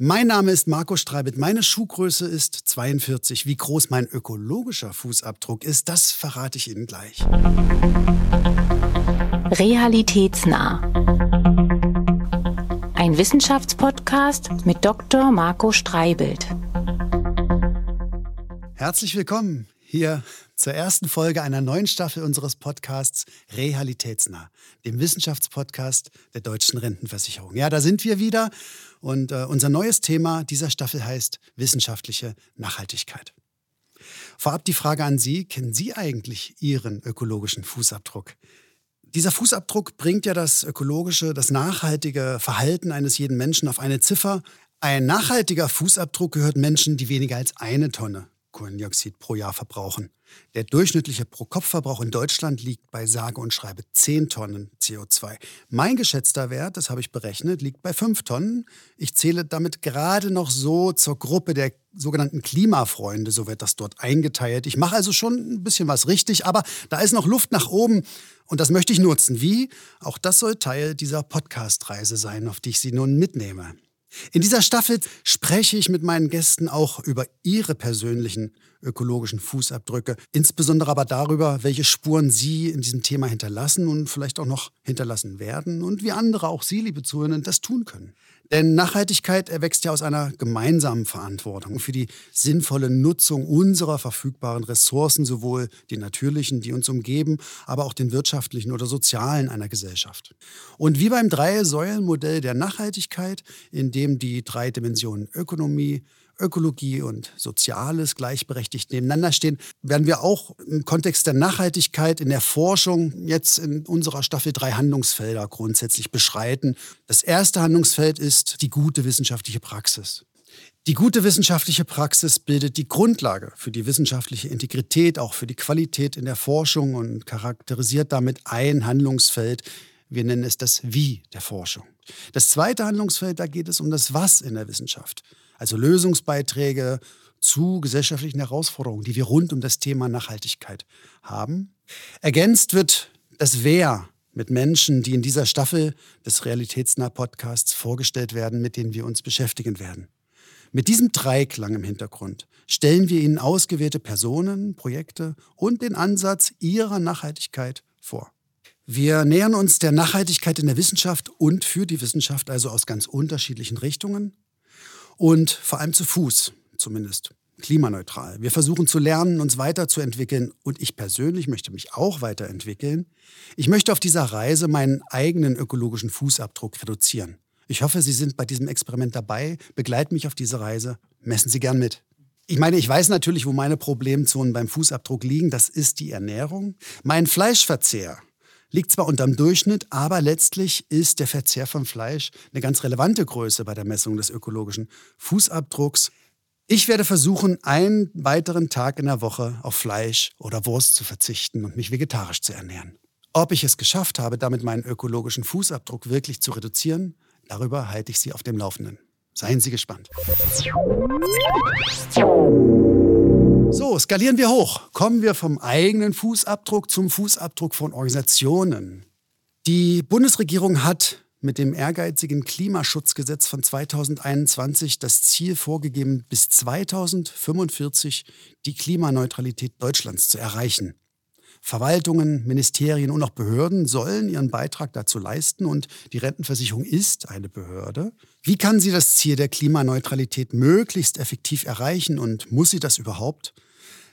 Mein Name ist Marco Streibit. Meine Schuhgröße ist 42. Wie groß mein ökologischer Fußabdruck ist, das verrate ich Ihnen gleich. Realitätsnah. Ein Wissenschaftspodcast mit Dr. Marco Streibelt. Herzlich willkommen hier zur ersten Folge einer neuen Staffel unseres Podcasts Realitätsnah, dem Wissenschaftspodcast der Deutschen Rentenversicherung. Ja, da sind wir wieder und äh, unser neues Thema dieser Staffel heißt wissenschaftliche Nachhaltigkeit. Vorab die Frage an Sie, kennen Sie eigentlich Ihren ökologischen Fußabdruck? Dieser Fußabdruck bringt ja das ökologische, das nachhaltige Verhalten eines jeden Menschen auf eine Ziffer. Ein nachhaltiger Fußabdruck gehört Menschen, die weniger als eine Tonne Kohlendioxid pro Jahr verbrauchen. Der durchschnittliche Pro-Kopf-Verbrauch in Deutschland liegt bei sage und schreibe 10 Tonnen CO2. Mein geschätzter Wert, das habe ich berechnet, liegt bei 5 Tonnen. Ich zähle damit gerade noch so zur Gruppe der sogenannten Klimafreunde, so wird das dort eingeteilt. Ich mache also schon ein bisschen was richtig, aber da ist noch Luft nach oben und das möchte ich nutzen. Wie? Auch das soll Teil dieser Podcast-Reise sein, auf die ich Sie nun mitnehme. In dieser Staffel spreche ich mit meinen Gästen auch über ihre persönlichen ökologischen Fußabdrücke, insbesondere aber darüber, welche Spuren sie in diesem Thema hinterlassen und vielleicht auch noch hinterlassen werden und wie andere, auch Sie, liebe Zuhörenden, das tun können. Denn Nachhaltigkeit erwächst ja aus einer gemeinsamen Verantwortung für die sinnvolle Nutzung unserer verfügbaren Ressourcen, sowohl die natürlichen, die uns umgeben, aber auch den wirtschaftlichen oder sozialen einer Gesellschaft. Und wie beim Drei-Säulen-Modell der Nachhaltigkeit, in dem die drei Dimensionen Ökonomie, Ökologie und Soziales gleichberechtigt nebeneinander stehen, werden wir auch im Kontext der Nachhaltigkeit in der Forschung jetzt in unserer Staffel drei Handlungsfelder grundsätzlich beschreiten. Das erste Handlungsfeld ist die gute wissenschaftliche Praxis. Die gute wissenschaftliche Praxis bildet die Grundlage für die wissenschaftliche Integrität, auch für die Qualität in der Forschung und charakterisiert damit ein Handlungsfeld. Wir nennen es das Wie der Forschung. Das zweite Handlungsfeld, da geht es um das Was in der Wissenschaft also Lösungsbeiträge zu gesellschaftlichen Herausforderungen, die wir rund um das Thema Nachhaltigkeit haben. Ergänzt wird das Wer mit Menschen, die in dieser Staffel des Realitätsnah Podcasts vorgestellt werden, mit denen wir uns beschäftigen werden. Mit diesem Dreiklang im Hintergrund stellen wir Ihnen ausgewählte Personen, Projekte und den Ansatz ihrer Nachhaltigkeit vor. Wir nähern uns der Nachhaltigkeit in der Wissenschaft und für die Wissenschaft also aus ganz unterschiedlichen Richtungen und vor allem zu Fuß zumindest klimaneutral. Wir versuchen zu lernen, uns weiterzuentwickeln und ich persönlich möchte mich auch weiterentwickeln. Ich möchte auf dieser Reise meinen eigenen ökologischen Fußabdruck reduzieren. Ich hoffe, Sie sind bei diesem Experiment dabei, begleiten mich auf diese Reise, messen Sie gern mit. Ich meine, ich weiß natürlich, wo meine Problemzonen beim Fußabdruck liegen. Das ist die Ernährung. Mein Fleischverzehr liegt zwar unterm Durchschnitt, aber letztlich ist der Verzehr von Fleisch eine ganz relevante Größe bei der Messung des ökologischen Fußabdrucks. Ich werde versuchen, einen weiteren Tag in der Woche auf Fleisch oder Wurst zu verzichten und mich vegetarisch zu ernähren. Ob ich es geschafft habe, damit meinen ökologischen Fußabdruck wirklich zu reduzieren, darüber halte ich Sie auf dem Laufenden. Seien Sie gespannt. So, skalieren wir hoch. Kommen wir vom eigenen Fußabdruck zum Fußabdruck von Organisationen. Die Bundesregierung hat mit dem ehrgeizigen Klimaschutzgesetz von 2021 das Ziel vorgegeben, bis 2045 die Klimaneutralität Deutschlands zu erreichen. Verwaltungen, Ministerien und auch Behörden sollen ihren Beitrag dazu leisten und die Rentenversicherung ist eine Behörde. Wie kann sie das Ziel der Klimaneutralität möglichst effektiv erreichen und muss sie das überhaupt?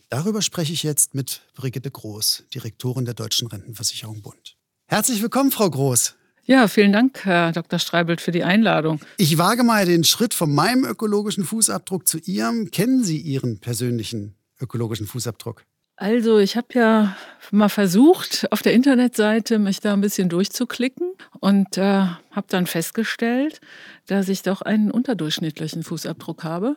Darüber spreche ich jetzt mit Brigitte Groß, Direktorin der Deutschen Rentenversicherung Bund. Herzlich willkommen, Frau Groß. Ja, vielen Dank, Herr Dr. Streibelt, für die Einladung. Ich wage mal den Schritt von meinem ökologischen Fußabdruck zu Ihrem. Kennen Sie Ihren persönlichen ökologischen Fußabdruck? Also, ich habe ja mal versucht, auf der Internetseite mich da ein bisschen durchzuklicken und äh, habe dann festgestellt, dass ich doch einen unterdurchschnittlichen Fußabdruck habe.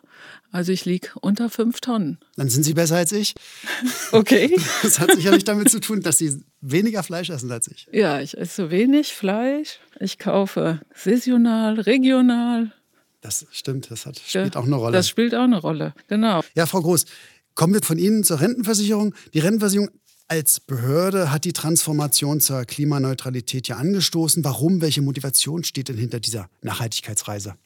Also ich liege unter fünf Tonnen. Dann sind Sie besser als ich. Okay. Das hat sicherlich damit zu tun, dass Sie weniger Fleisch essen als ich. Ja, ich esse wenig Fleisch. Ich kaufe saisonal, regional. Das stimmt, das hat, spielt auch eine Rolle. Das spielt auch eine Rolle, genau. Ja, Frau Groß, Kommen wir von Ihnen zur Rentenversicherung. Die Rentenversicherung als Behörde hat die Transformation zur Klimaneutralität ja angestoßen. Warum? Welche Motivation steht denn hinter dieser Nachhaltigkeitsreise?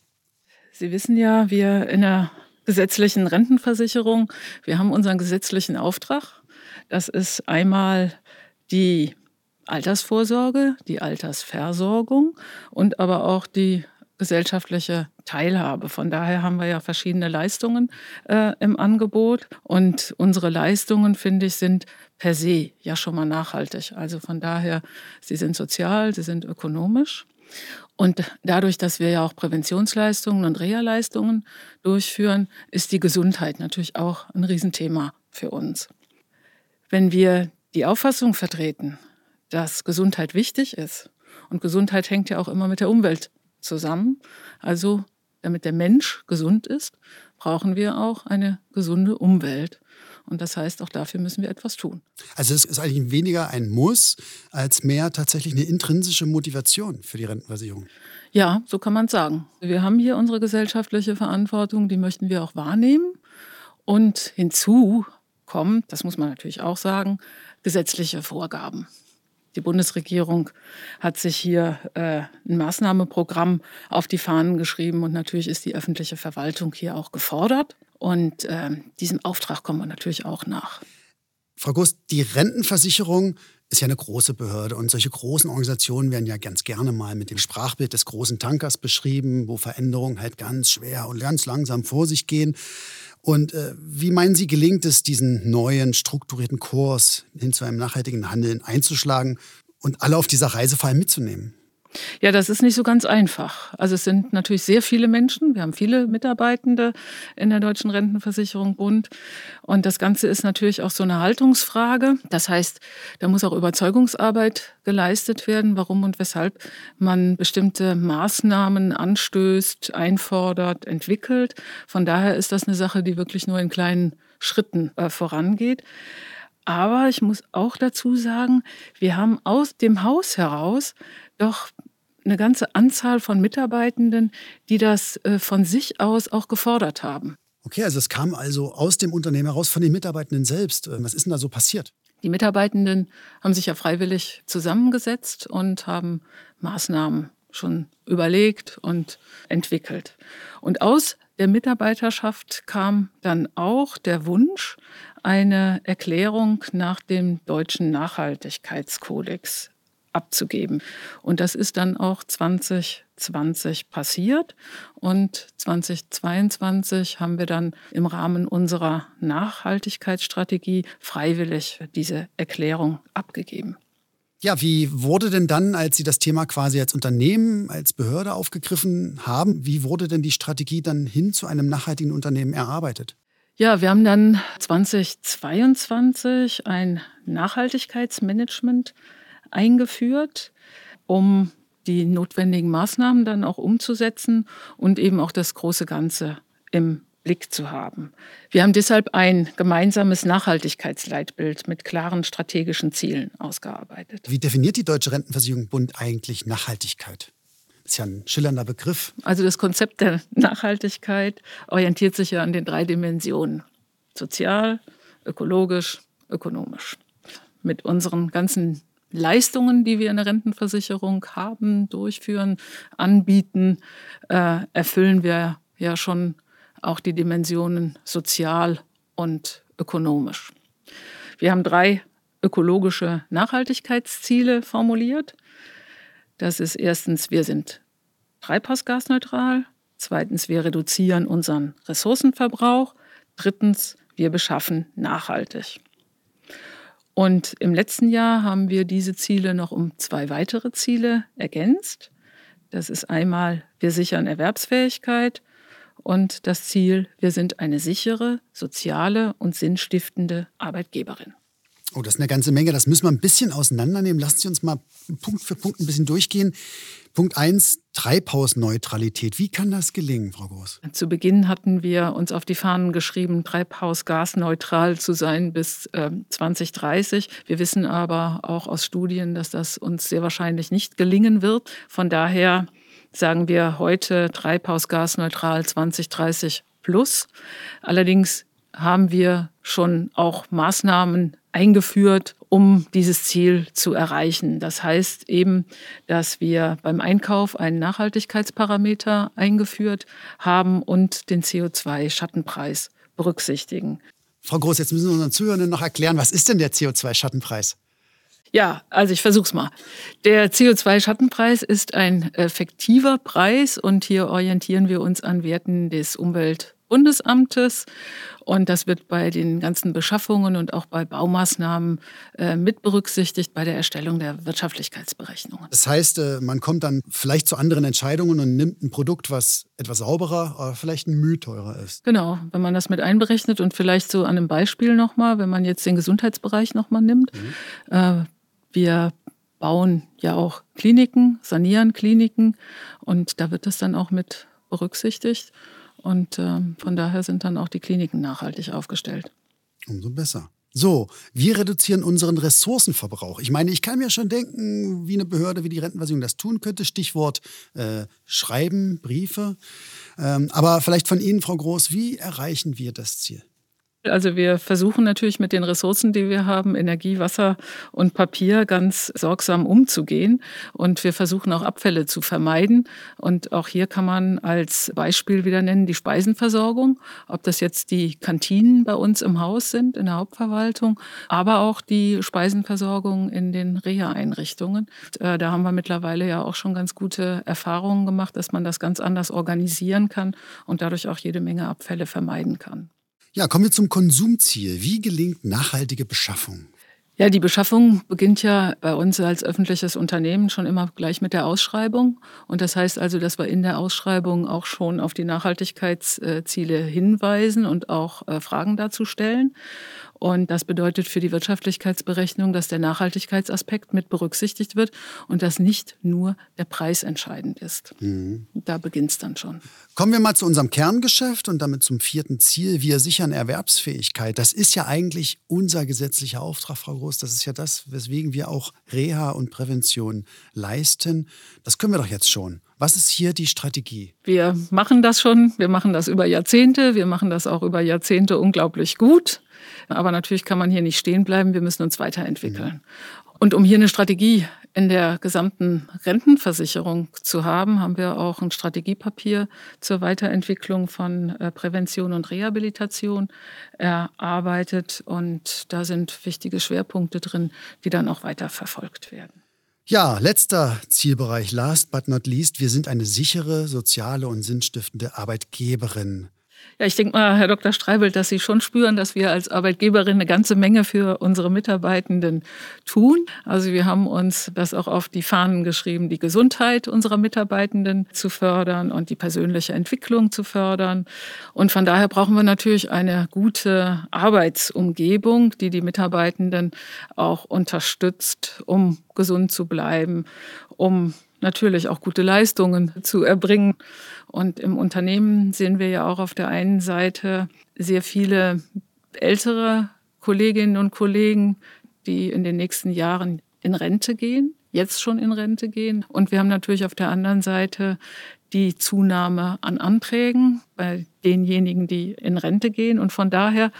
Sie wissen ja, wir in der gesetzlichen Rentenversicherung, wir haben unseren gesetzlichen Auftrag. Das ist einmal die Altersvorsorge, die Altersversorgung und aber auch die gesellschaftliche Teilhabe. Von daher haben wir ja verschiedene Leistungen äh, im Angebot und unsere Leistungen, finde ich, sind per se ja schon mal nachhaltig. Also von daher, sie sind sozial, sie sind ökonomisch. Und dadurch, dass wir ja auch Präventionsleistungen und Reha-Leistungen durchführen, ist die Gesundheit natürlich auch ein Riesenthema für uns. Wenn wir die Auffassung vertreten, dass Gesundheit wichtig ist, und Gesundheit hängt ja auch immer mit der Umwelt zusammen. Also damit der Mensch gesund ist, brauchen wir auch eine gesunde Umwelt. Und das heißt, auch dafür müssen wir etwas tun. Also es ist eigentlich weniger ein Muss als mehr tatsächlich eine intrinsische Motivation für die Rentenversicherung. Ja, so kann man sagen. Wir haben hier unsere gesellschaftliche Verantwortung, die möchten wir auch wahrnehmen. Und hinzu kommt, das muss man natürlich auch sagen, gesetzliche Vorgaben. Die Bundesregierung hat sich hier äh, ein Maßnahmenprogramm auf die Fahnen geschrieben und natürlich ist die öffentliche Verwaltung hier auch gefordert. Und äh, diesem Auftrag kommen wir natürlich auch nach. Frau Gust, die Rentenversicherung ist ja eine große Behörde und solche großen Organisationen werden ja ganz gerne mal mit dem Sprachbild des großen Tankers beschrieben, wo Veränderungen halt ganz schwer und ganz langsam vor sich gehen. Und äh, wie meinen Sie, gelingt es, diesen neuen strukturierten Kurs hin zu einem nachhaltigen Handeln einzuschlagen und alle auf dieser Reise vor allem mitzunehmen? Ja, das ist nicht so ganz einfach. Also es sind natürlich sehr viele Menschen. Wir haben viele Mitarbeitende in der Deutschen Rentenversicherung Bund. Und das Ganze ist natürlich auch so eine Haltungsfrage. Das heißt, da muss auch Überzeugungsarbeit geleistet werden, warum und weshalb man bestimmte Maßnahmen anstößt, einfordert, entwickelt. Von daher ist das eine Sache, die wirklich nur in kleinen Schritten äh, vorangeht. Aber ich muss auch dazu sagen, wir haben aus dem Haus heraus doch eine ganze Anzahl von Mitarbeitenden, die das äh, von sich aus auch gefordert haben. Okay, also es kam also aus dem Unternehmen heraus von den Mitarbeitenden selbst. Äh, was ist denn da so passiert? Die Mitarbeitenden haben sich ja freiwillig zusammengesetzt und haben Maßnahmen schon überlegt und entwickelt. Und aus der Mitarbeiterschaft kam dann auch der Wunsch, eine Erklärung nach dem deutschen Nachhaltigkeitskodex abzugeben. Und das ist dann auch 2020 passiert. Und 2022 haben wir dann im Rahmen unserer Nachhaltigkeitsstrategie freiwillig diese Erklärung abgegeben. Ja, wie wurde denn dann, als Sie das Thema quasi als Unternehmen, als Behörde aufgegriffen haben, wie wurde denn die Strategie dann hin zu einem nachhaltigen Unternehmen erarbeitet? Ja, wir haben dann 2022 ein Nachhaltigkeitsmanagement eingeführt, um die notwendigen Maßnahmen dann auch umzusetzen und eben auch das große Ganze im Blick zu haben. Wir haben deshalb ein gemeinsames Nachhaltigkeitsleitbild mit klaren strategischen Zielen ausgearbeitet. Wie definiert die Deutsche Rentenversicherung Bund eigentlich Nachhaltigkeit? Das ist ja ein schillernder Begriff. Also das Konzept der Nachhaltigkeit orientiert sich ja an den drei Dimensionen. Sozial, ökologisch, ökonomisch. Mit unseren ganzen Leistungen, die wir in der Rentenversicherung haben, durchführen, anbieten, äh, erfüllen wir ja schon auch die Dimensionen sozial und ökonomisch. Wir haben drei ökologische Nachhaltigkeitsziele formuliert. Das ist erstens, wir sind treibhausgasneutral. Zweitens, wir reduzieren unseren Ressourcenverbrauch. Drittens, wir beschaffen nachhaltig. Und im letzten Jahr haben wir diese Ziele noch um zwei weitere Ziele ergänzt. Das ist einmal, wir sichern Erwerbsfähigkeit und das Ziel, wir sind eine sichere, soziale und sinnstiftende Arbeitgeberin. Oh, das ist eine ganze Menge. Das müssen wir ein bisschen auseinandernehmen. Lassen Sie uns mal Punkt für Punkt ein bisschen durchgehen. Punkt 1, Treibhausneutralität. Wie kann das gelingen, Frau Groß? Zu Beginn hatten wir uns auf die Fahnen geschrieben, treibhausgasneutral zu sein bis äh, 2030. Wir wissen aber auch aus Studien, dass das uns sehr wahrscheinlich nicht gelingen wird. Von daher sagen wir heute treibhausgasneutral 2030 plus. Allerdings haben wir schon auch Maßnahmen eingeführt, um dieses Ziel zu erreichen. Das heißt eben, dass wir beim Einkauf einen Nachhaltigkeitsparameter eingeführt haben und den CO2-Schattenpreis berücksichtigen. Frau Groß, jetzt müssen wir unseren Zuhörern noch erklären, was ist denn der CO2-Schattenpreis? Ja, also ich versuch's mal. Der CO2-Schattenpreis ist ein effektiver Preis und hier orientieren wir uns an Werten des Umweltbundesamtes und das wird bei den ganzen Beschaffungen und auch bei Baumaßnahmen äh, mit berücksichtigt bei der Erstellung der Wirtschaftlichkeitsberechnungen. Das heißt, äh, man kommt dann vielleicht zu anderen Entscheidungen und nimmt ein Produkt, was etwas sauberer, aber vielleicht ein Mühe teurer ist. Genau, wenn man das mit einberechnet und vielleicht so an einem Beispiel nochmal, wenn man jetzt den Gesundheitsbereich nochmal nimmt. Mhm. Äh, wir bauen ja auch Kliniken, sanieren Kliniken und da wird das dann auch mit berücksichtigt. Und äh, von daher sind dann auch die Kliniken nachhaltig aufgestellt. Umso besser. So, wir reduzieren unseren Ressourcenverbrauch. Ich meine, ich kann mir schon denken, wie eine Behörde wie die Rentenversicherung das tun könnte. Stichwort äh, Schreiben, Briefe. Ähm, aber vielleicht von Ihnen, Frau Groß, wie erreichen wir das Ziel? Also wir versuchen natürlich mit den Ressourcen, die wir haben, Energie, Wasser und Papier ganz sorgsam umzugehen. Und wir versuchen auch Abfälle zu vermeiden. Und auch hier kann man als Beispiel wieder nennen die Speisenversorgung. Ob das jetzt die Kantinen bei uns im Haus sind, in der Hauptverwaltung, aber auch die Speisenversorgung in den Reha-Einrichtungen. Äh, da haben wir mittlerweile ja auch schon ganz gute Erfahrungen gemacht, dass man das ganz anders organisieren kann und dadurch auch jede Menge Abfälle vermeiden kann. Ja, kommen wir zum Konsumziel. Wie gelingt nachhaltige Beschaffung? Ja, die Beschaffung beginnt ja bei uns als öffentliches Unternehmen schon immer gleich mit der Ausschreibung. Und das heißt also, dass wir in der Ausschreibung auch schon auf die Nachhaltigkeitsziele hinweisen und auch äh, Fragen dazu stellen. Und das bedeutet für die Wirtschaftlichkeitsberechnung, dass der Nachhaltigkeitsaspekt mit berücksichtigt wird und dass nicht nur der Preis entscheidend ist. Mhm. Da beginnt es dann schon. Kommen wir mal zu unserem Kerngeschäft und damit zum vierten Ziel. Wir sichern Erwerbsfähigkeit. Das ist ja eigentlich unser gesetzlicher Auftrag, Frau Groß. Das ist ja das, weswegen wir auch Reha und Prävention leisten. Das können wir doch jetzt schon. Was ist hier die Strategie? Wir machen das schon. Wir machen das über Jahrzehnte. Wir machen das auch über Jahrzehnte unglaublich gut. Aber natürlich kann man hier nicht stehen bleiben. Wir müssen uns weiterentwickeln. Mhm. Und um hier eine Strategie in der gesamten Rentenversicherung zu haben, haben wir auch ein Strategiepapier zur Weiterentwicklung von äh, Prävention und Rehabilitation erarbeitet. Und da sind wichtige Schwerpunkte drin, die dann auch weiter verfolgt werden. Ja, letzter Zielbereich, last but not least, wir sind eine sichere, soziale und sinnstiftende Arbeitgeberin. Ja, ich denke mal, Herr Dr. Streibel, dass Sie schon spüren, dass wir als Arbeitgeberin eine ganze Menge für unsere Mitarbeitenden tun. Also wir haben uns das auch auf die Fahnen geschrieben, die Gesundheit unserer Mitarbeitenden zu fördern und die persönliche Entwicklung zu fördern. Und von daher brauchen wir natürlich eine gute Arbeitsumgebung, die die Mitarbeitenden auch unterstützt, um gesund zu bleiben, um natürlich auch gute Leistungen zu erbringen. Und im Unternehmen sehen wir ja auch auf der einen Seite sehr viele ältere Kolleginnen und Kollegen, die in den nächsten Jahren in Rente gehen, jetzt schon in Rente gehen. Und wir haben natürlich auf der anderen Seite die Zunahme an Anträgen bei denjenigen, die in Rente gehen. Und von daher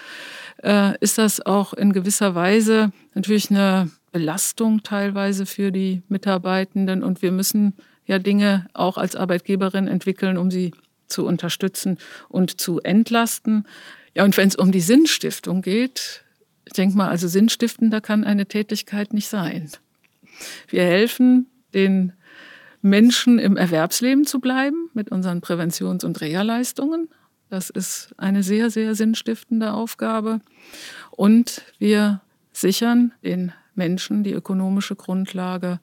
äh, ist das auch in gewisser Weise natürlich eine Belastung teilweise für die Mitarbeitenden. Und wir müssen ja Dinge auch als Arbeitgeberin entwickeln, um sie zu unterstützen und zu entlasten. Ja, und wenn es um die Sinnstiftung geht, ich denke mal, also sinnstiftender kann eine Tätigkeit nicht sein. Wir helfen den Menschen im Erwerbsleben zu bleiben mit unseren Präventions- und Reha-Leistungen. Das ist eine sehr, sehr sinnstiftende Aufgabe. Und wir sichern den Menschen die ökonomische Grundlage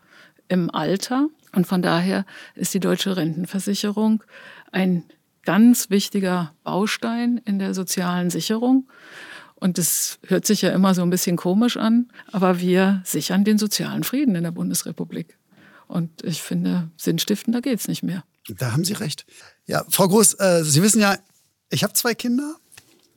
im Alter. Und von daher ist die deutsche Rentenversicherung ein ganz wichtiger Baustein in der sozialen Sicherung. Und das hört sich ja immer so ein bisschen komisch an, aber wir sichern den sozialen Frieden in der Bundesrepublik. Und ich finde, sinnstiftender geht es nicht mehr. Da haben Sie recht. Ja, Frau Groß, äh, Sie wissen ja, ich habe zwei Kinder.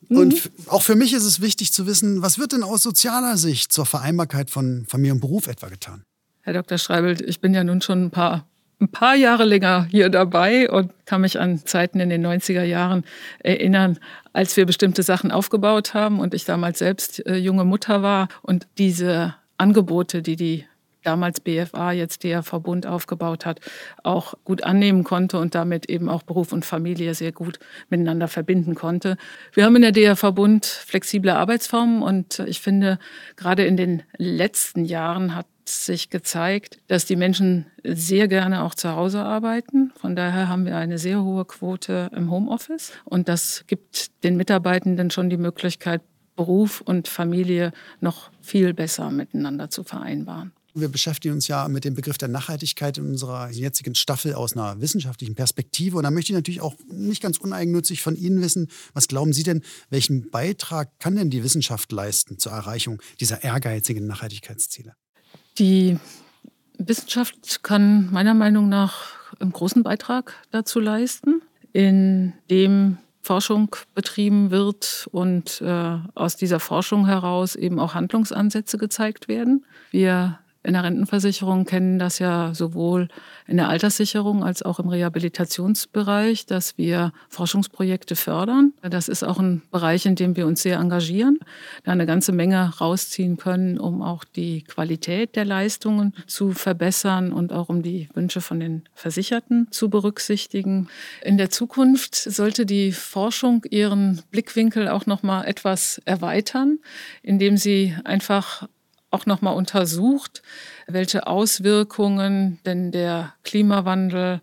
Mhm. Und auch für mich ist es wichtig zu wissen, was wird denn aus sozialer Sicht zur Vereinbarkeit von Familie und Beruf etwa getan? Herr Dr. Streibelt, ich bin ja nun schon ein paar ein paar Jahre länger hier dabei und kann mich an Zeiten in den 90er Jahren erinnern, als wir bestimmte Sachen aufgebaut haben und ich damals selbst äh, junge Mutter war und diese Angebote, die die damals BFA, jetzt der Verbund aufgebaut hat, auch gut annehmen konnte und damit eben auch Beruf und Familie sehr gut miteinander verbinden konnte. Wir haben in der DR Verbund flexible Arbeitsformen und ich finde, gerade in den letzten Jahren hat sich gezeigt, dass die Menschen sehr gerne auch zu Hause arbeiten. Von daher haben wir eine sehr hohe Quote im Homeoffice und das gibt den Mitarbeitenden schon die Möglichkeit, Beruf und Familie noch viel besser miteinander zu vereinbaren. Wir beschäftigen uns ja mit dem Begriff der Nachhaltigkeit in unserer jetzigen Staffel aus einer wissenschaftlichen Perspektive. Und da möchte ich natürlich auch nicht ganz uneigennützig von Ihnen wissen, was glauben Sie denn, welchen Beitrag kann denn die Wissenschaft leisten zur Erreichung dieser ehrgeizigen Nachhaltigkeitsziele? Die Wissenschaft kann meiner Meinung nach einen großen Beitrag dazu leisten, indem Forschung betrieben wird und äh, aus dieser Forschung heraus eben auch Handlungsansätze gezeigt werden. Wir in der Rentenversicherung kennen das ja sowohl in der Alterssicherung als auch im Rehabilitationsbereich, dass wir Forschungsprojekte fördern. Das ist auch ein Bereich, in dem wir uns sehr engagieren, da eine ganze Menge rausziehen können, um auch die Qualität der Leistungen zu verbessern und auch um die Wünsche von den Versicherten zu berücksichtigen. In der Zukunft sollte die Forschung ihren Blickwinkel auch noch mal etwas erweitern, indem sie einfach auch nochmal untersucht, welche Auswirkungen denn der Klimawandel,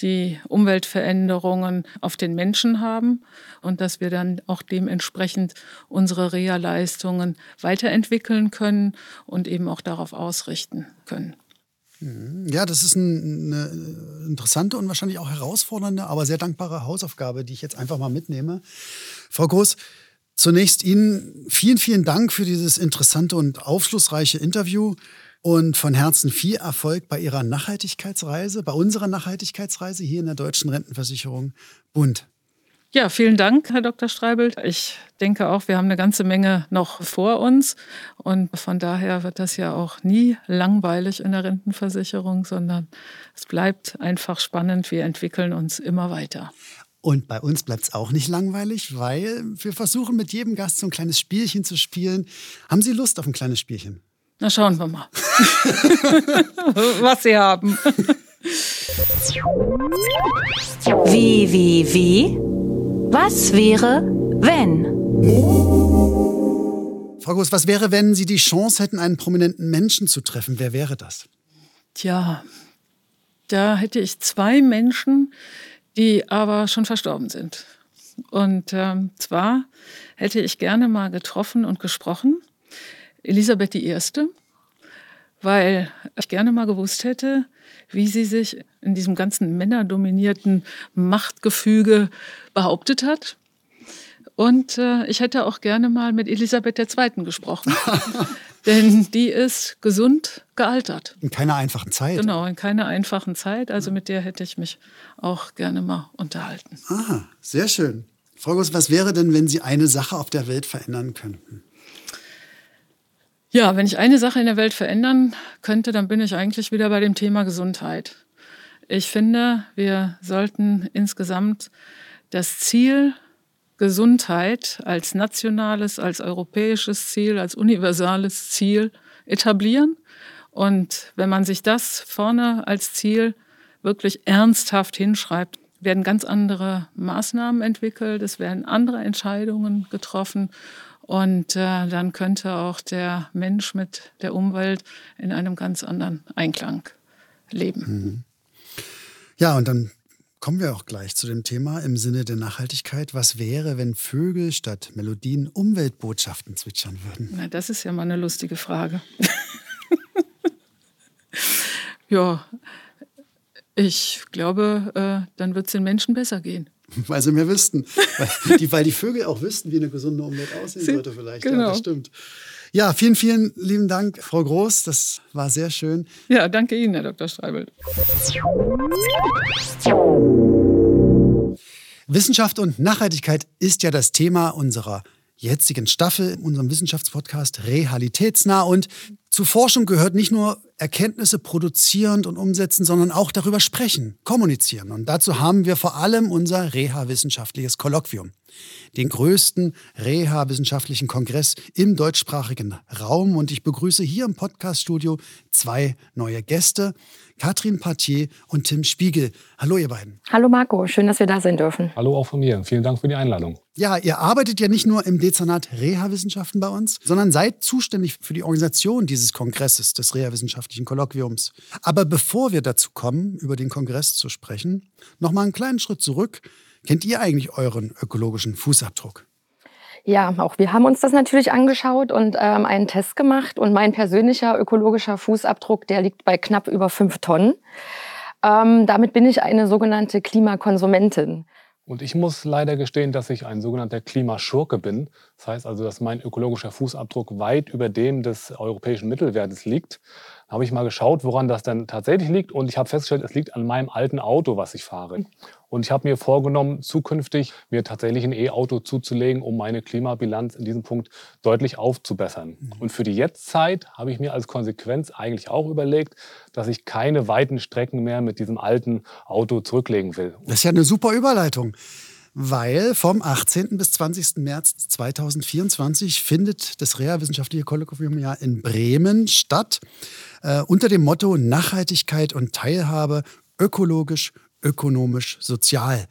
die Umweltveränderungen auf den Menschen haben und dass wir dann auch dementsprechend unsere Reha-Leistungen weiterentwickeln können und eben auch darauf ausrichten können. Mhm. Ja, das ist eine interessante und wahrscheinlich auch herausfordernde, aber sehr dankbare Hausaufgabe, die ich jetzt einfach mal mitnehme. Frau Groß, Zunächst Ihnen vielen, vielen Dank für dieses interessante und aufschlussreiche Interview und von Herzen viel Erfolg bei Ihrer Nachhaltigkeitsreise, bei unserer Nachhaltigkeitsreise hier in der Deutschen Rentenversicherung Bund. Ja, vielen Dank, Herr Dr. Streibelt. Ich denke auch, wir haben eine ganze Menge noch vor uns. Und von daher wird das ja auch nie langweilig in der Rentenversicherung, sondern es bleibt einfach spannend. Wir entwickeln uns immer weiter. Und bei uns bleibt es auch nicht langweilig, weil wir versuchen mit jedem Gast so ein kleines Spielchen zu spielen. Haben Sie Lust auf ein kleines Spielchen? Na schauen wir mal, was Sie haben. Wie, wie, wie? Was wäre, wenn? Frau Groß, was wäre, wenn Sie die Chance hätten, einen prominenten Menschen zu treffen? Wer wäre das? Tja, da hätte ich zwei Menschen, die aber schon verstorben sind. Und ähm, zwar hätte ich gerne mal getroffen und gesprochen, Elisabeth I., weil ich gerne mal gewusst hätte, wie sie sich in diesem ganzen männerdominierten Machtgefüge behauptet hat. Und äh, ich hätte auch gerne mal mit Elisabeth II. gesprochen. Denn die ist gesund gealtert. In keiner einfachen Zeit. Genau, in keiner einfachen Zeit. Also mit der hätte ich mich auch gerne mal unterhalten. Ah, sehr schön. Frau Goss, was wäre denn, wenn Sie eine Sache auf der Welt verändern könnten? Ja, wenn ich eine Sache in der Welt verändern könnte, dann bin ich eigentlich wieder bei dem Thema Gesundheit. Ich finde, wir sollten insgesamt das Ziel Gesundheit als nationales, als europäisches Ziel, als universales Ziel etablieren. Und wenn man sich das vorne als Ziel wirklich ernsthaft hinschreibt, werden ganz andere Maßnahmen entwickelt, es werden andere Entscheidungen getroffen und äh, dann könnte auch der Mensch mit der Umwelt in einem ganz anderen Einklang leben. Mhm. Ja, und dann Kommen wir auch gleich zu dem Thema im Sinne der Nachhaltigkeit. Was wäre, wenn Vögel statt Melodien Umweltbotschaften zwitschern würden? Na, das ist ja mal eine lustige Frage. ja, ich glaube, äh, dann wird es den Menschen besser gehen. Weil sie mehr wüssten. weil, die, weil die Vögel auch wüssten, wie eine gesunde Umwelt aussehen sollte, vielleicht. Genau. Ja, das stimmt. Ja, vielen, vielen lieben Dank, Frau Groß. Das war sehr schön. Ja, danke Ihnen, Herr Dr. Streibel. Wissenschaft und Nachhaltigkeit ist ja das Thema unserer jetzigen Staffel, in unserem Wissenschaftspodcast Realitätsnah. Und Zu Forschung gehört nicht nur Erkenntnisse produzieren und umsetzen, sondern auch darüber sprechen, kommunizieren. Und dazu haben wir vor allem unser Reha-wissenschaftliches Kolloquium, den größten Reha-wissenschaftlichen Kongress im deutschsprachigen Raum. Und ich begrüße hier im Podcaststudio zwei neue Gäste. Katrin Partier und Tim Spiegel. Hallo, ihr beiden. Hallo, Marco. Schön, dass wir da sein dürfen. Hallo auch von mir. Vielen Dank für die Einladung. Ja, ihr arbeitet ja nicht nur im Dezernat Reha-Wissenschaften bei uns, sondern seid zuständig für die Organisation dieses Kongresses, des Reha-wissenschaftlichen Kolloquiums. Aber bevor wir dazu kommen, über den Kongress zu sprechen, noch mal einen kleinen Schritt zurück. Kennt ihr eigentlich euren ökologischen Fußabdruck? Ja, auch wir haben uns das natürlich angeschaut und ähm, einen Test gemacht. Und mein persönlicher ökologischer Fußabdruck, der liegt bei knapp über fünf Tonnen. Ähm, damit bin ich eine sogenannte Klimakonsumentin. Und ich muss leider gestehen, dass ich ein sogenannter Klimaschurke bin. Das heißt also, dass mein ökologischer Fußabdruck weit über dem des europäischen Mittelwertes liegt habe ich mal geschaut, woran das dann tatsächlich liegt. Und ich habe festgestellt, es liegt an meinem alten Auto, was ich fahre. Und ich habe mir vorgenommen, zukünftig mir tatsächlich ein E-Auto zuzulegen, um meine Klimabilanz in diesem Punkt deutlich aufzubessern. Mhm. Und für die Jetztzeit habe ich mir als Konsequenz eigentlich auch überlegt, dass ich keine weiten Strecken mehr mit diesem alten Auto zurücklegen will. Das ist ja eine super Überleitung weil vom 18. bis 20. März 2024 findet das Reha-Wissenschaftliche Kolloquium ja in Bremen statt, äh, unter dem Motto Nachhaltigkeit und Teilhabe, ökologisch, ökonomisch, sozial.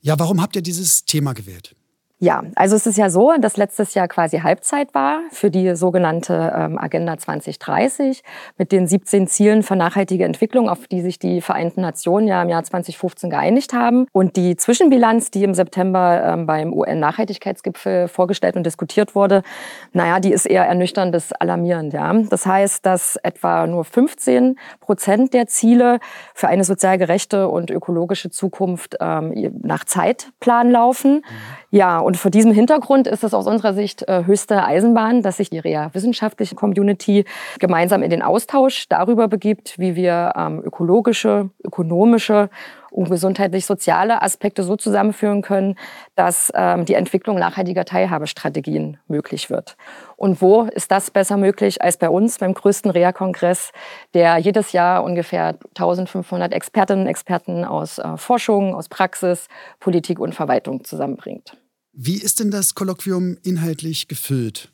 Ja, warum habt ihr dieses Thema gewählt? Ja, also es ist ja so, dass letztes Jahr quasi Halbzeit war für die sogenannte ähm, Agenda 2030 mit den 17 Zielen für nachhaltige Entwicklung, auf die sich die Vereinten Nationen ja im Jahr 2015 geeinigt haben. Und die Zwischenbilanz, die im September ähm, beim UN-Nachhaltigkeitsgipfel vorgestellt und diskutiert wurde, naja, die ist eher ernüchternd bis alarmierend. Ja. Das heißt, dass etwa nur 15 Prozent der Ziele für eine sozial gerechte und ökologische Zukunft ähm, nach Zeitplan laufen. Mhm. Ja, und vor diesem Hintergrund ist es aus unserer Sicht äh, höchste Eisenbahn, dass sich die REA-wissenschaftliche Community gemeinsam in den Austausch darüber begibt, wie wir ähm, ökologische, ökonomische und gesundheitlich-soziale Aspekte so zusammenführen können, dass ähm, die Entwicklung nachhaltiger Teilhabestrategien möglich wird. Und wo ist das besser möglich als bei uns beim größten REA-Kongress, der jedes Jahr ungefähr 1500 Expertinnen und Experten aus äh, Forschung, aus Praxis, Politik und Verwaltung zusammenbringt. Wie ist denn das Kolloquium inhaltlich gefüllt?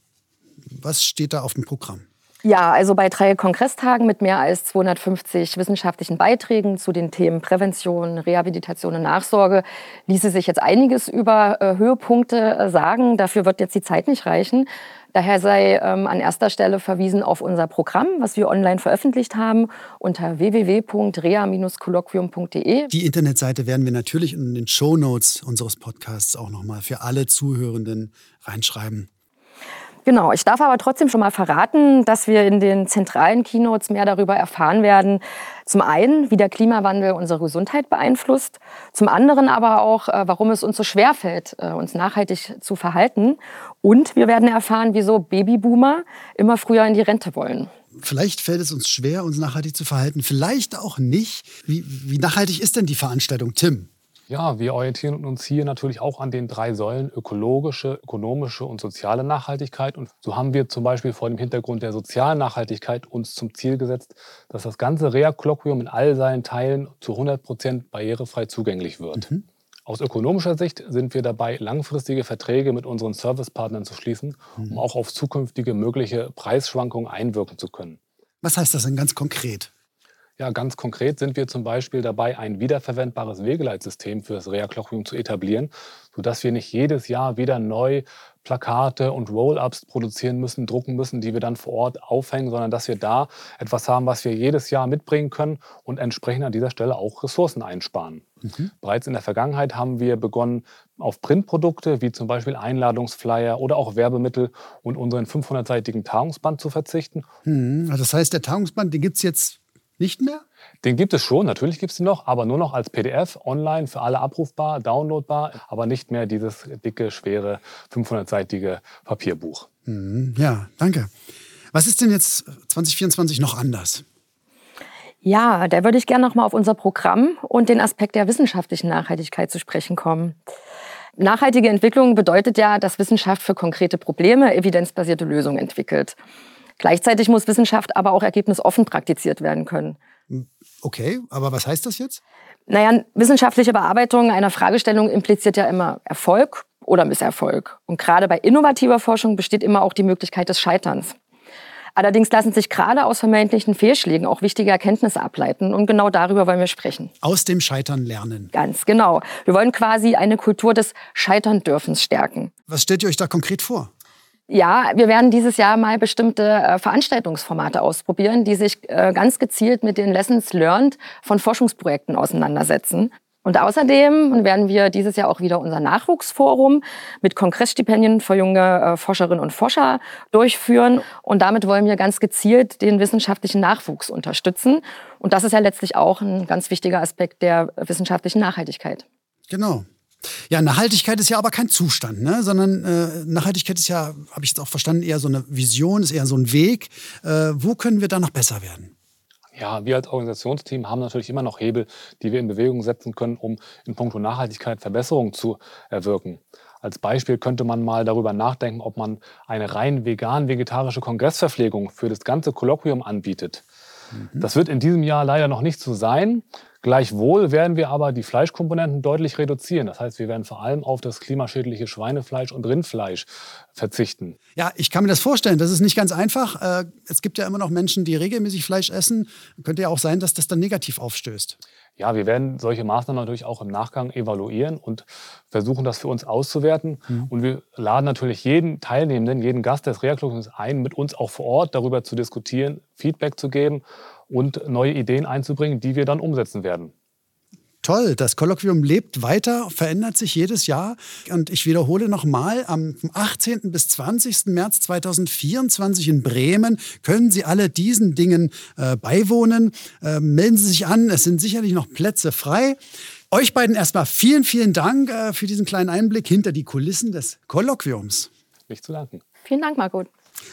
Was steht da auf dem Programm? Ja, also bei drei Kongresstagen mit mehr als 250 wissenschaftlichen Beiträgen zu den Themen Prävention, Rehabilitation und Nachsorge ließe sich jetzt einiges über äh, Höhepunkte äh, sagen. Dafür wird jetzt die Zeit nicht reichen. Daher sei ähm, an erster Stelle verwiesen auf unser Programm, was wir online veröffentlicht haben, unter www.rea-kolloquium.de. Die Internetseite werden wir natürlich in den Show Notes unseres Podcasts auch nochmal für alle Zuhörenden reinschreiben. Genau, ich darf aber trotzdem schon mal verraten, dass wir in den zentralen Keynotes mehr darüber erfahren werden, zum einen, wie der Klimawandel unsere Gesundheit beeinflusst, zum anderen aber auch, äh, warum es uns so schwer fällt, äh, uns nachhaltig zu verhalten. Und wir werden erfahren, wieso Babyboomer immer früher in die Rente wollen. Vielleicht fällt es uns schwer, uns nachhaltig zu verhalten, vielleicht auch nicht. Wie, wie nachhaltig ist denn die Veranstaltung, Tim? Ja, wir orientieren uns hier natürlich auch an den drei Säulen ökologische, ökonomische und soziale Nachhaltigkeit. Und so haben wir zum Beispiel vor dem Hintergrund der sozialen Nachhaltigkeit uns zum Ziel gesetzt, dass das ganze Rea-Kolloquium in all seinen Teilen zu 100 Prozent barrierefrei zugänglich wird. Mhm. Aus ökonomischer Sicht sind wir dabei, langfristige Verträge mit unseren Servicepartnern zu schließen, um mhm. auch auf zukünftige mögliche Preisschwankungen einwirken zu können. Was heißt das denn ganz konkret? Ja, ganz konkret sind wir zum Beispiel dabei, ein wiederverwendbares Wegeleitsystem für das Reha-Clockroom zu etablieren, sodass wir nicht jedes Jahr wieder neu Plakate und Roll-ups produzieren müssen, drucken müssen, die wir dann vor Ort aufhängen, sondern dass wir da etwas haben, was wir jedes Jahr mitbringen können und entsprechend an dieser Stelle auch Ressourcen einsparen. Mhm. Bereits in der Vergangenheit haben wir begonnen, auf Printprodukte wie zum Beispiel Einladungsflyer oder auch Werbemittel und unseren 500-seitigen Tagungsband zu verzichten. Mhm. Also das heißt, der Tagungsband, den gibt es jetzt nicht mehr? Den gibt es schon, natürlich gibt es ihn noch, aber nur noch als PDF, online für alle abrufbar, downloadbar, aber nicht mehr dieses dicke, schwere, 500-seitige Papierbuch. Mhm, ja, danke. Was ist denn jetzt 2024 noch anders? Ja, da würde ich gerne noch mal auf unser Programm und den Aspekt der wissenschaftlichen Nachhaltigkeit zu sprechen kommen. Nachhaltige Entwicklung bedeutet ja, dass Wissenschaft für konkrete Probleme evidenzbasierte Lösungen entwickelt. Gleichzeitig muss Wissenschaft aber auch ergebnisoffen praktiziert werden können. Okay, aber was heißt das jetzt? Naja, wissenschaftliche Bearbeitung einer Fragestellung impliziert ja immer Erfolg oder Misserfolg. Und gerade bei innovativer Forschung besteht immer auch die Möglichkeit des Scheiterns. Allerdings lassen sich gerade aus vermeintlichen Fehlschlägen auch wichtige Erkenntnisse ableiten. Und genau darüber wollen wir sprechen. Aus dem Scheitern lernen. Ganz genau. Wir wollen quasi eine Kultur des Scheiterndürfens stärken. Was stellt ihr euch da konkret vor? Ja, wir werden dieses Jahr mal bestimmte äh, Veranstaltungsformate ausprobieren, die sich äh, ganz gezielt mit den Lessons learned von Forschungsprojekten auseinandersetzen. Und außerdem werden wir dieses Jahr auch wieder unser Nachwuchsforum mit Kongressstipendien für junge äh, Forscherinnen und Forscher durchführen. Und damit wollen wir ganz gezielt den wissenschaftlichen Nachwuchs unterstützen. Und das ist ja letztlich auch ein ganz wichtiger Aspekt der wissenschaftlichen Nachhaltigkeit. Genau. Ja, Nachhaltigkeit ist ja aber kein Zustand, ne? sondern äh, Nachhaltigkeit ist ja, habe ich jetzt auch verstanden, eher so eine Vision, ist eher so ein Weg. Äh, wo können wir da noch besser werden? Ja, wir als Organisationsteam haben natürlich immer noch Hebel, die wir in Bewegung setzen können, um in puncto Nachhaltigkeit Verbesserungen zu erwirken. Als Beispiel könnte man mal darüber nachdenken, ob man eine rein vegan-vegetarische Kongressverpflegung für das ganze Kolloquium anbietet. Mhm. Das wird in diesem Jahr leider noch nicht so sein. Gleichwohl werden wir aber die Fleischkomponenten deutlich reduzieren. Das heißt, wir werden vor allem auf das klimaschädliche Schweinefleisch und Rindfleisch verzichten. Ja, ich kann mir das vorstellen. Das ist nicht ganz einfach. Äh, es gibt ja immer noch Menschen, die regelmäßig Fleisch essen. Könnte ja auch sein, dass das dann negativ aufstößt. Ja, wir werden solche Maßnahmen natürlich auch im Nachgang evaluieren und versuchen, das für uns auszuwerten. Mhm. Und wir laden natürlich jeden Teilnehmenden, jeden Gast des Reaktorkluges ein, mit uns auch vor Ort darüber zu diskutieren, Feedback zu geben und neue Ideen einzubringen, die wir dann umsetzen werden. Toll, das Kolloquium lebt weiter, verändert sich jedes Jahr. Und ich wiederhole nochmal, am 18. bis 20. März 2024 in Bremen können Sie alle diesen Dingen äh, beiwohnen. Äh, melden Sie sich an, es sind sicherlich noch Plätze frei. Euch beiden erstmal vielen, vielen Dank äh, für diesen kleinen Einblick hinter die Kulissen des Kolloquiums. Nicht zu danken. Vielen Dank, Margot.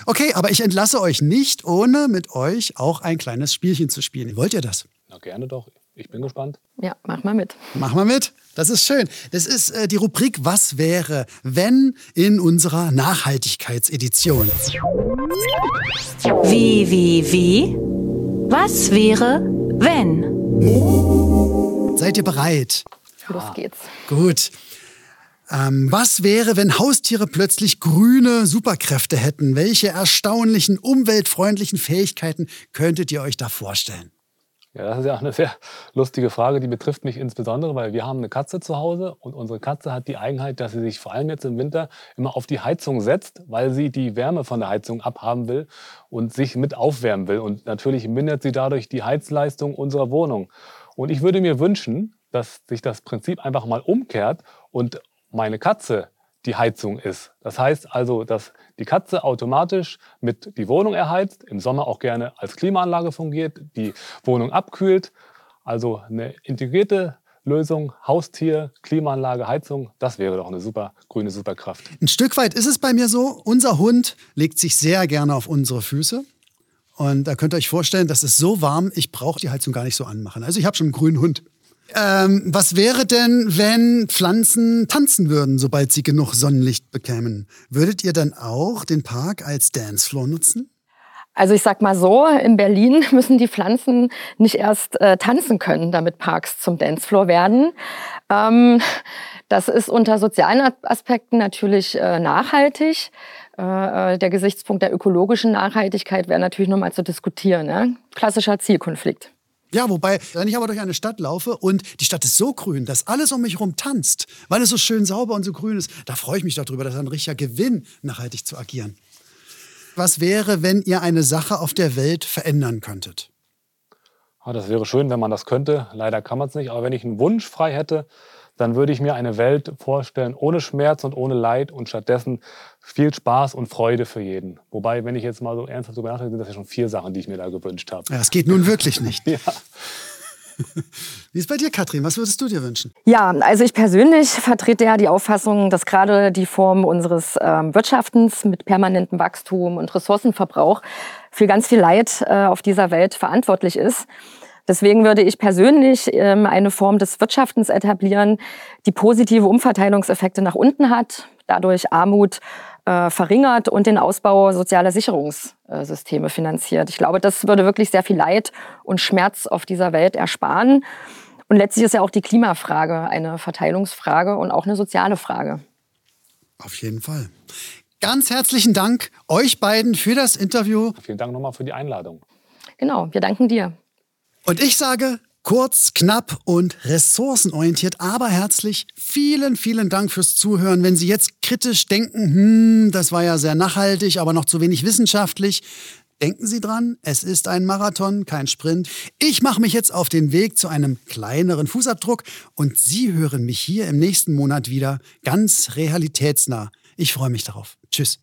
Okay, aber ich entlasse euch nicht, ohne mit euch auch ein kleines Spielchen zu spielen. Wollt ihr das? Na gerne doch. Ich bin gespannt. Ja, mach mal mit. Mach mal mit. Das ist schön. Das ist äh, die Rubrik Was wäre, wenn in unserer Nachhaltigkeitsedition. Wie, wie, wie? Was wäre, wenn? Seid ihr bereit? Los geht's. Gut. Ähm, was wäre, wenn Haustiere plötzlich grüne Superkräfte hätten? Welche erstaunlichen, umweltfreundlichen Fähigkeiten könntet ihr euch da vorstellen? Ja, das ist ja eine sehr lustige Frage. Die betrifft mich insbesondere, weil wir haben eine Katze zu Hause und unsere Katze hat die Eigenheit, dass sie sich vor allem jetzt im Winter immer auf die Heizung setzt, weil sie die Wärme von der Heizung abhaben will und sich mit aufwärmen will. Und natürlich mindert sie dadurch die Heizleistung unserer Wohnung. Und ich würde mir wünschen, dass sich das Prinzip einfach mal umkehrt und meine Katze die Heizung ist. Das heißt also, dass die Katze automatisch mit die Wohnung erheizt, im Sommer auch gerne als Klimaanlage fungiert, die Wohnung abkühlt. Also eine integrierte Lösung, Haustier, Klimaanlage, Heizung, das wäre doch eine super grüne Superkraft. Ein Stück weit ist es bei mir so, unser Hund legt sich sehr gerne auf unsere Füße. Und da könnt ihr euch vorstellen, das ist so warm, ich brauche die Heizung gar nicht so anmachen. Also ich habe schon einen grünen Hund. Ähm, was wäre denn, wenn Pflanzen tanzen würden, sobald sie genug Sonnenlicht bekämen? Würdet ihr dann auch den Park als Dancefloor nutzen? Also ich sag mal so, in Berlin müssen die Pflanzen nicht erst äh, tanzen können, damit Parks zum Dancefloor werden. Ähm, das ist unter sozialen Aspekten natürlich äh, nachhaltig. Äh, äh der Gesichtspunkt der ökologischen Nachhaltigkeit wäre natürlich nochmal zu diskutieren. Ne? Klassischer Zielkonflikt. Ja, wobei, wenn ich aber durch eine Stadt laufe und die Stadt ist so grün, dass alles um mich herum tanzt, weil es so schön sauber und so grün ist, da freue ich mich darüber. Das ist ein richtiger Gewinn, nachhaltig zu agieren. Was wäre, wenn ihr eine Sache auf der Welt verändern könntet? Ja, das wäre schön, wenn man das könnte. Leider kann man es nicht. Aber wenn ich einen Wunsch frei hätte, dann würde ich mir eine Welt vorstellen ohne Schmerz und ohne Leid und stattdessen viel Spaß und Freude für jeden. Wobei, wenn ich jetzt mal so ernsthaft drüber nachdenke, sind das ja schon vier Sachen, die ich mir da gewünscht habe. Ja, es geht nun wirklich nicht. ja. Wie ist bei dir, Katrin? Was würdest du dir wünschen? Ja, also ich persönlich vertrete ja die Auffassung, dass gerade die Form unseres ähm, Wirtschaftens mit permanentem Wachstum und Ressourcenverbrauch für ganz viel Leid äh, auf dieser Welt verantwortlich ist. Deswegen würde ich persönlich ähm, eine Form des Wirtschaftens etablieren, die positive Umverteilungseffekte nach unten hat, dadurch Armut äh, verringert und den Ausbau sozialer Sicherungssysteme Systeme finanziert. Ich glaube, das würde wirklich sehr viel Leid und Schmerz auf dieser Welt ersparen. Und letztlich ist ja auch die Klimafrage eine Verteilungsfrage und auch eine soziale Frage. Auf jeden Fall. Ganz herzlichen Dank euch beiden für das Interview. Vielen Dank nochmal für die Einladung. Genau, wir danken dir. Und ich sage kurz, knapp und ressourcenorientiert, aber herzlich vielen, vielen Dank fürs Zuhören. Wenn Sie jetzt kritisch denken, hm, das war ja sehr nachhaltig, aber noch zu wenig wissenschaftlich, Denken Sie dran, es ist ein Marathon, kein Sprint. Ich mache mich jetzt auf den Weg zu einem kleineren Fußabdruck und Sie hören mich hier im nächsten Monat wieder ganz realitätsnah. Ich freue mich darauf. Tschüss.